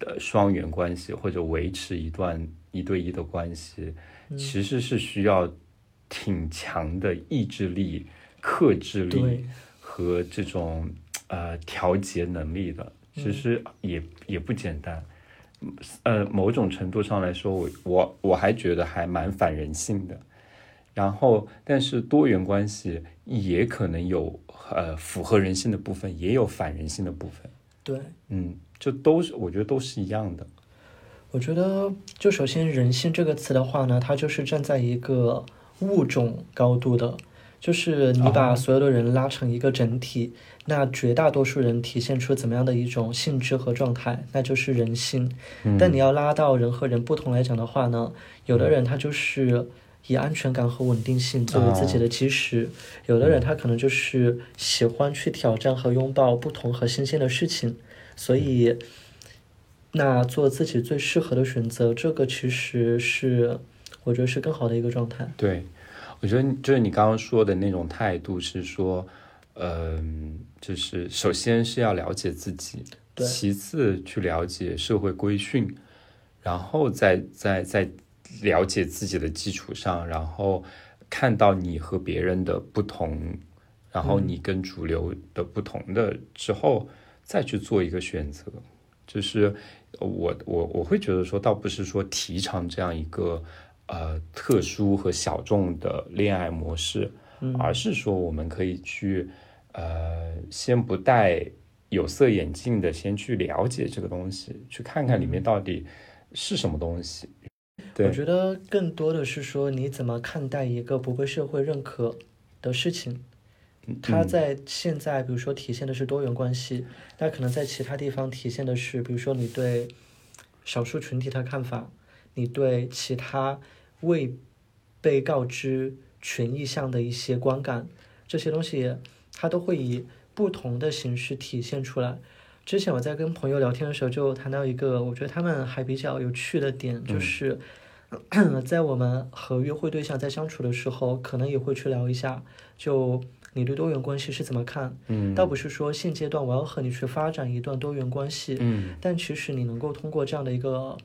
S1: 呃双元关系或者维持一段一对一的关系，
S2: 嗯
S1: 其实是需要挺强的意志力、克制力
S2: 对
S1: 和这种呃调节能力的，其实也、也不简单。呃，某种程度上来说，我我我还觉得还蛮反人性的。然后，但是多元关系也可能有呃符合人性的部分，也有反人性的部分。
S2: 对，
S1: 嗯，就都是我觉得都是一样的。
S2: 我觉得就首先“人性”这个词的话呢，它就是站在一个物种高度的，就是你把所有的人拉成一个整体，那绝大多数人体现出怎么样的一种性质和状态，那就是人性。但你要拉到人和人不同来讲的话呢，有的人他就是以安全感和稳定性作为自己的基石，有的人他可能就是喜欢去挑战和拥抱不同和新鲜的事情，所以。那做自己最适合的选择，这个其实是我觉得是更好的一个状态。
S1: 对，我觉得就是你刚刚说的那种态度是说，嗯、就是首先是要了解自己，其次去了解社会规训，然后再再再了解自己的基础上，然后看到你和别人的不同，然后你跟主流的不同的之后，再去做一个选择。就是我我我会觉得说，倒不是说提倡这样一个呃特殊和小众的恋爱模式，而是说我们可以去呃先不戴有色眼镜的，先去了解这个东西，去看看里面到底是什么东西。对
S2: 我觉得更多的是说你怎么看待一个不被社会认可的事情。它在现在，比如说体现的是多元关系，那可能在其他地方体现的是，比如说你对少数群体的看法，你对其他未被告知权益向的一些观感，这些东西它都会以不同的形式体现出来。之前我在跟朋友聊天的时候，就谈到一个我觉得他们还比较有趣的点，就是 [clears throat] 在我们和约会对象在相处的时候，可能也会去聊一下，就你对多元关系是怎么看？
S1: 嗯，
S2: 倒不是说现阶段我要和你去发展一段多元关系，
S1: 嗯
S2: 但其实你能够通过这样的一个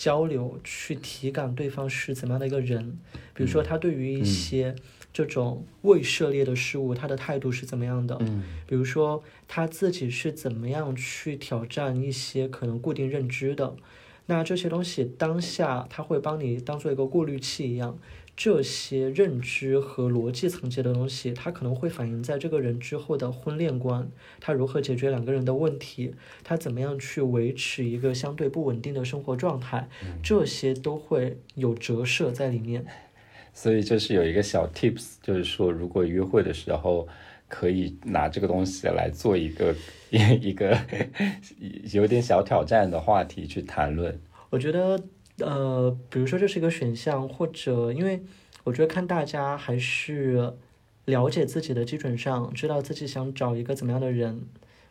S2: 交流去体感对方是怎么样的一个人，比如说他对于一些这种未涉猎的事物，他的态度是怎么样的，
S1: 嗯
S2: 比如说他自己是怎么样去挑战一些可能固定认知的，那这些东西当下他会帮你当做一个过滤器一样。这些认知和逻辑层级的东西，它可能会反映在这个人之后的婚恋观，他如何解决两个人的问题，他怎么样去维持一个相对不稳定的生活状态，这些都会有折射在里面。
S1: 所以就是有一个小 tips，就是说，如果约会的时候可以拿这个东西来做一个一 [laughs] 一个 [laughs] 有点小挑战的话题去谈论。
S2: 我觉得，呃，比如说这是一个选项，或者因为我觉得看大家还是了解自己的基准上，知道自己想找一个怎么样的人。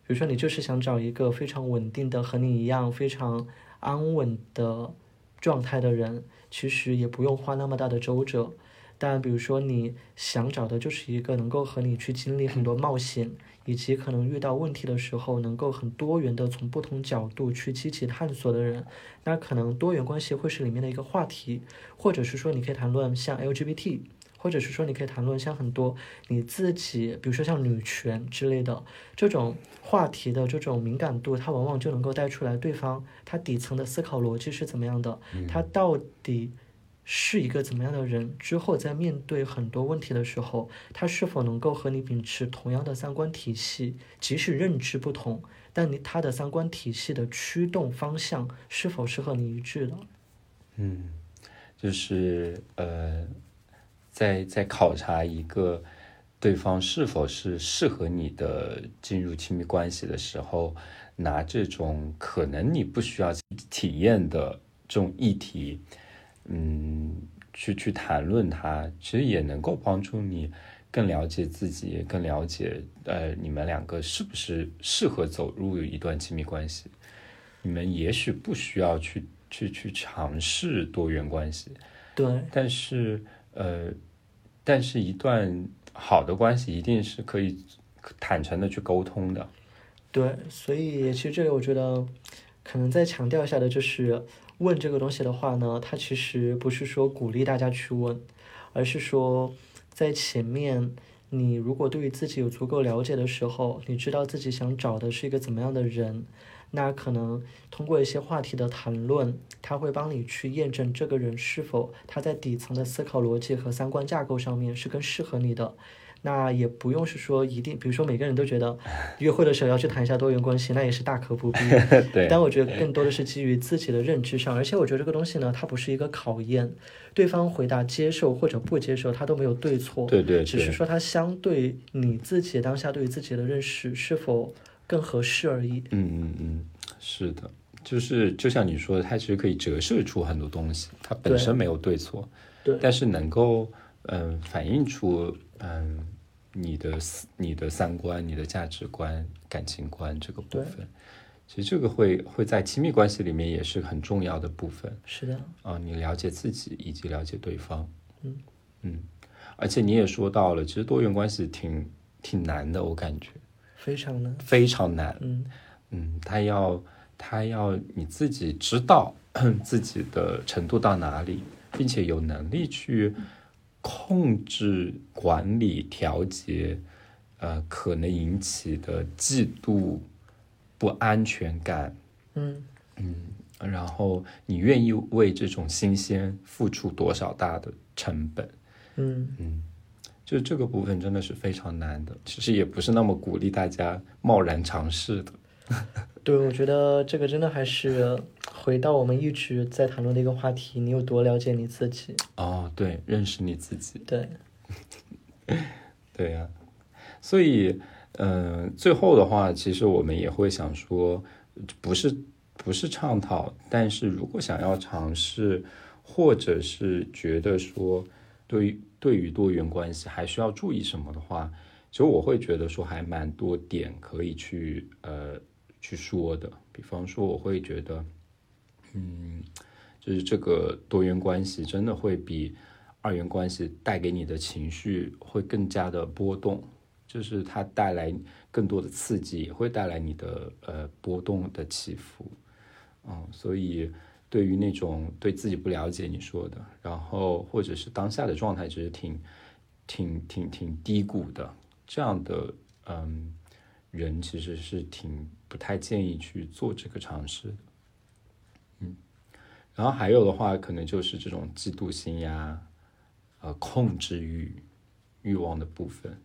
S2: 比如说你就是想找一个非常稳定的，和你一样非常安稳的状态的人，其实也不用花那么大的周折。但比如说你想找的就是一个能够和你去经历很多冒险，以及可能遇到问题的时候能够很多元的从不同角度去积极探索的人，那可能多元关系会是里面的一个话题，或者是说你可以谈论像 LGBT，或者是说你可以谈论像很多你自己，比如说像女权之类的这种话题的这种敏感度，它往往就能够带出来对方他底层的思考逻辑是怎么样的，他到底。是一个怎么样的人？之后在面对很多问题的时候，他是否能够和你秉持同样的三观体系？即使认知不同，但你他的三观体系的驱动方向是否是和你一致的？
S1: 嗯，就是呃，在在考察一个对方是否是适合你的进入亲密关系的时候，拿这种可能你不需要体验的这种议题。嗯，去去谈论它，其实也能够帮助你更了解自己，更了解呃你们两个是不是适合走入一段亲密关系。你们也许不需要去去去尝试多元关系，
S2: 对，
S1: 但是呃，但是一段好的关系一定是可以坦诚的去沟通的。
S2: 对，所以其实这里我觉得可能再强调一下的就是。问这个东西的话呢，它其实不是说鼓励大家去问，而是说在前面，你如果对于自己有足够了解的时候，你知道自己想找的是一个怎么样的人，那可能通过一些话题的谈论，他会帮你去验证这个人是否他在底层的思考逻辑和三观架构上面是更适合你的。那也不用是说一定，比如说每个人都觉得约会的时候要去谈一下多元关系，那也是大可不必。[laughs]
S1: 对。
S2: 但我觉得更多的是基于自己的认知上，而且我觉得这个东西呢，它不是一个考验，对方回答接受或者不接受，它都没有对错。
S1: 对对。
S2: 只是说它相对你自己当下对于自己的认识是否更合适而已。
S1: 嗯嗯嗯，是的，就是就像你说的，它其实可以折射出很多东西，它本身没有对错。
S2: 对。
S1: 但是能够嗯反映出。嗯，你的你的三观、你的价值观、感情观这个部分，其实这个会会在亲密关系里面也是很重要的部分。
S2: 是的。
S1: 啊，你了解自己以及了解对方。
S2: 嗯
S1: 嗯，而且你也说到了，其实多元关系挺挺难的，我感觉
S2: 非常难，
S1: 非常难。
S2: 嗯
S1: 嗯，他要他要你自己知道自己的程度到哪里，并且有能力去。控制、管理、调节，呃，可能引起的嫉妒、不安全感，
S2: 嗯
S1: 嗯，然后你愿意为这种新鲜付出多少大的成本？
S2: 嗯
S1: 嗯，就这个部分真的是非常难的，其实也不是那么鼓励大家贸然尝试的。[laughs]
S2: 对，我觉得这个真的还是回到我们一直在谈论的一个话题：你有多了解你自己？
S1: 哦，对，认识你自己。
S2: 对，[laughs]
S1: 对呀。所以，嗯，最后的话，其实我们也会想说，不是不是倡导，但是如果想要尝试，或者是觉得说，对于对于多元关系还需要注意什么的话，其实我会觉得说还蛮多点可以去呃去说的。比方说，我会觉得，嗯，就是这个多元关系真的会比二元关系带给你的情绪会更加的波动，就是它带来更多的刺激，也会带来你的呃波动的起伏。嗯，所以对于那种对自己不了解你说的，然后或者是当下的状态只是挺挺挺挺低谷的这样的嗯人，其实是挺不太建议去做这个尝试。嗯，然后还有的话，可能就是这种嫉妒心呀，呃，控制欲、欲望的部分，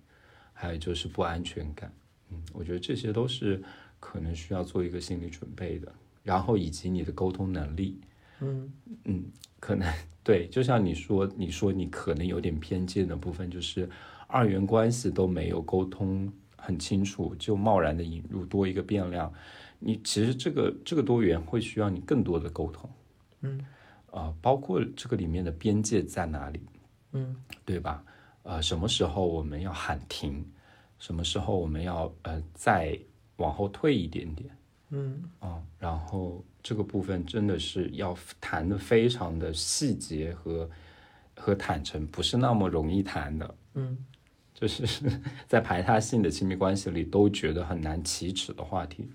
S1: 还有就是不安全感。嗯，我觉得这些都是可能需要做一个心理准备的。然后以及你的沟通能力，
S2: 嗯
S1: 嗯，可能 [laughs] 对，就像你说，你说你可能有点偏见的部分，就是二元关系都没有沟通很清楚，就贸然的引入多一个变量，你其实这个这个多元会需要你更多的沟通，
S2: 嗯
S1: 啊，包括这个里面的边界在哪里，
S2: 嗯
S1: 对吧？呃，什么时候我们要喊停，什么时候我们要呃再往后退一点点。
S2: 嗯
S1: 啊，然后这个部分真的是要谈的非常的细节和和坦诚，不是那么容易谈的。
S2: 嗯
S1: 就是 [laughs] 在排他性的亲密关系里都觉得很难启齿的话题，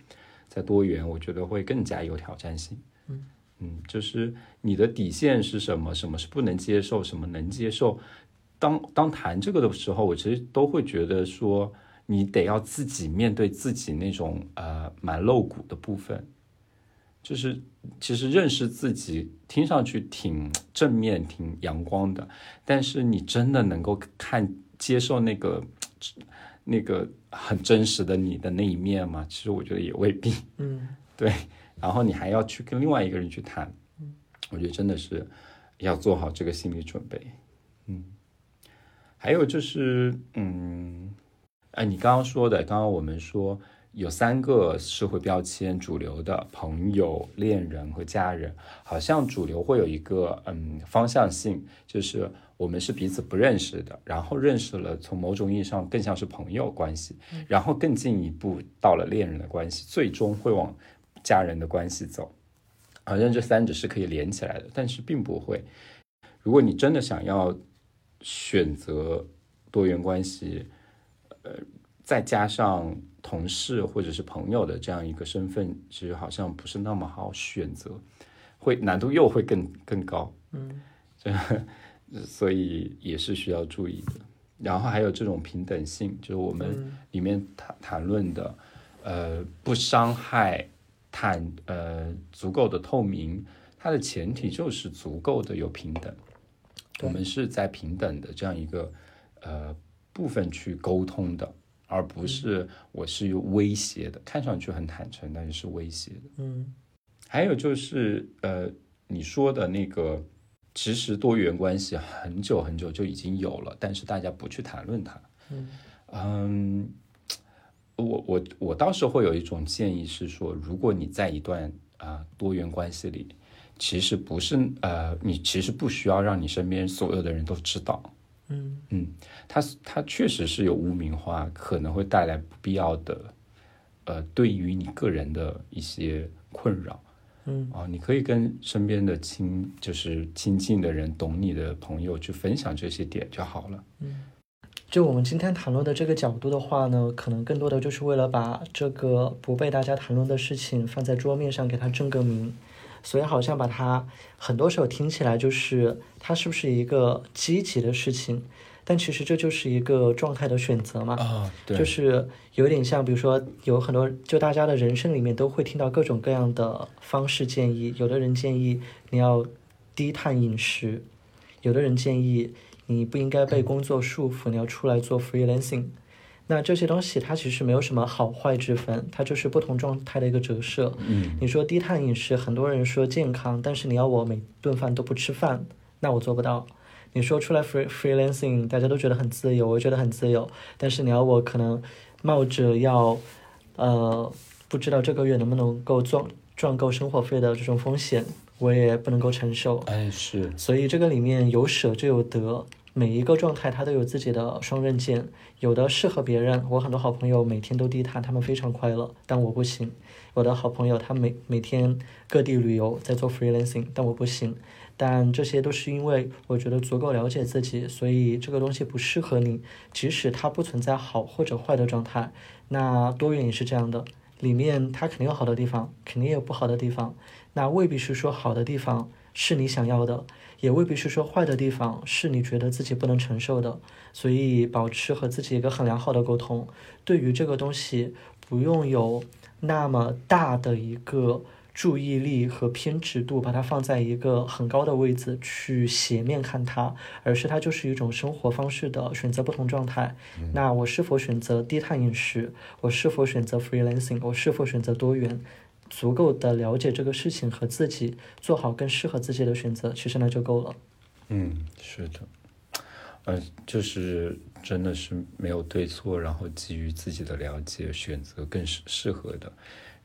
S1: 在多元我觉得会更加有挑战性。
S2: 嗯
S1: 嗯，就是你的底线是什么？什么是不能接受？什么能接受？当当谈这个的时候，我其实都会觉得说。你得要自己面对自己那种呃蛮露骨的部分，就是其实认识自己听上去挺正面、挺阳光的，但是你真的能够看接受那个那个很真实的你的那一面吗？其实我觉得也未必。
S2: 嗯，[laughs]
S1: 对。然后你还要去跟另外一个人去谈，我觉得真的是要做好这个心理准备。嗯，还有就是嗯。哎，你刚刚说的，刚刚我们说有三个社会标签，主流的朋友、恋人和家人，好像主流会有一个嗯方向性，就是我们是彼此不认识的，然后认识了，从某种意义上更像是朋友关系，然后更进一步到了恋人的关系，最终会往家人的关系走，好像这三者是可以连起来的，但是并不会。如果你真的想要选择多元关系，呃，再加上同事或者是朋友的这样一个身份，其实好像不是那么好选择，会难度又会更更高。
S2: 嗯，[laughs]
S1: 这所以也是需要注意的。然后还有这种平等性，就是我们里面谈谈论的，呃，不伤害、坦呃足够的透明，它的前提就是足够的有平等。我们是在平等的这样一个呃。部分去沟通的，而不是我是有威胁的，看上去很坦诚，但是是威胁的。
S2: 嗯，
S1: 还有就是呃，你说的那个，其实多元关系很久很久就已经有了，但是大家不去谈论它。
S2: 嗯
S1: 嗯，我我我倒是会有一种建议是说，如果你在一段啊多元关系里，其实不是呃，你其实不需要让你身边所有的人都知道。
S2: 嗯
S1: 嗯，它它确实是有污名化，可能会带来不必要的，呃，对于你个人的一些困扰。
S2: 嗯
S1: 啊，你可以跟身边的亲，就是亲近的人，懂你的朋友去分享这些点就好了。
S2: 嗯，就我们今天谈论的这个角度的话呢，可能更多的就是为了把这个不被大家谈论的事情放在桌面上，给它正个名。所以好像把它很多时候听起来就是它是不是一个积极的事情，但其实这就是一个状态的选择嘛。
S1: 啊，对，
S2: 就是有点像，比如说有很多就大家的人生里面都会听到各种各样的方式建议，有的人建议你要低碳饮食，有的人建议你不应该被工作束缚，你要出来做 freelancing。那这些东西它其实没有什么好坏之分，它就是不同状态的一个折射。
S1: 嗯，
S2: 你说低碳饮食，很多人说健康，但是你要我每顿饭都不吃饭，那我做不到。你说出来 free freelancing，大家都觉得很自由，我觉得很自由，但是你要我可能冒着要，呃，不知道这个月能不能够赚赚够生活费的这种风险，我也不能够承受。
S1: 哎，是，
S2: 所以这个里面有舍就有得。每一个状态它都有自己的双刃剑，有的适合别人。我很多好朋友每天都低碳，他们非常快乐，但我不行。我的好朋友他每每天各地旅游，在做 freelancing，但我不行。但这些都是因为我觉得足够了解自己，所以这个东西不适合你。即使它不存在好或者坏的状态，那多元也是这样的，里面它肯定有好的地方，肯定也有不好的地方。那未必是说好的地方是你想要的，也未必是说坏的地方是你觉得自己不能承受的。所以保持和自己一个很良好的沟通，对于这个东西不用有那么大的一个。注意力和偏执度，把它放在一个很高的位置去斜面看它，而是它就是一种生活方式的选择不同状态。那我是否选择低碳饮食？我是否选择 freelancing？我是否选择多元？足够的了解这个事情和自己，做好更适合自己的选择，其实那就够了。
S1: 嗯，是的，呃，就是真的是没有对错，然后基于自己的了解选择更适适合的，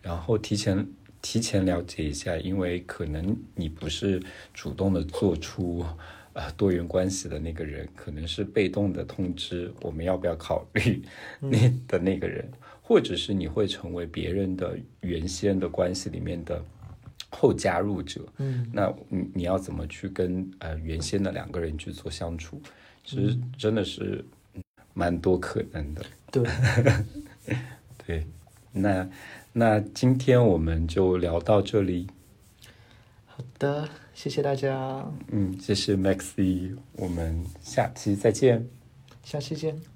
S1: 然后提前。提前了解一下，因为可能你不是主动的做出呃多元关系的那个人，可能是被动的通知我们要不要考虑那的那个人，或者是你会成为别人的原先的关系里面的后加入者。
S2: 嗯，
S1: 那你你要怎么去跟呃原先的两个人去做相处？其实真的是蛮多可能的。
S2: 对，[laughs]
S1: 对，那。那今天我们就聊到这里。
S2: 好的，谢谢大家。
S1: 嗯，谢谢 Maxi，我们下期再见。
S2: 下期见。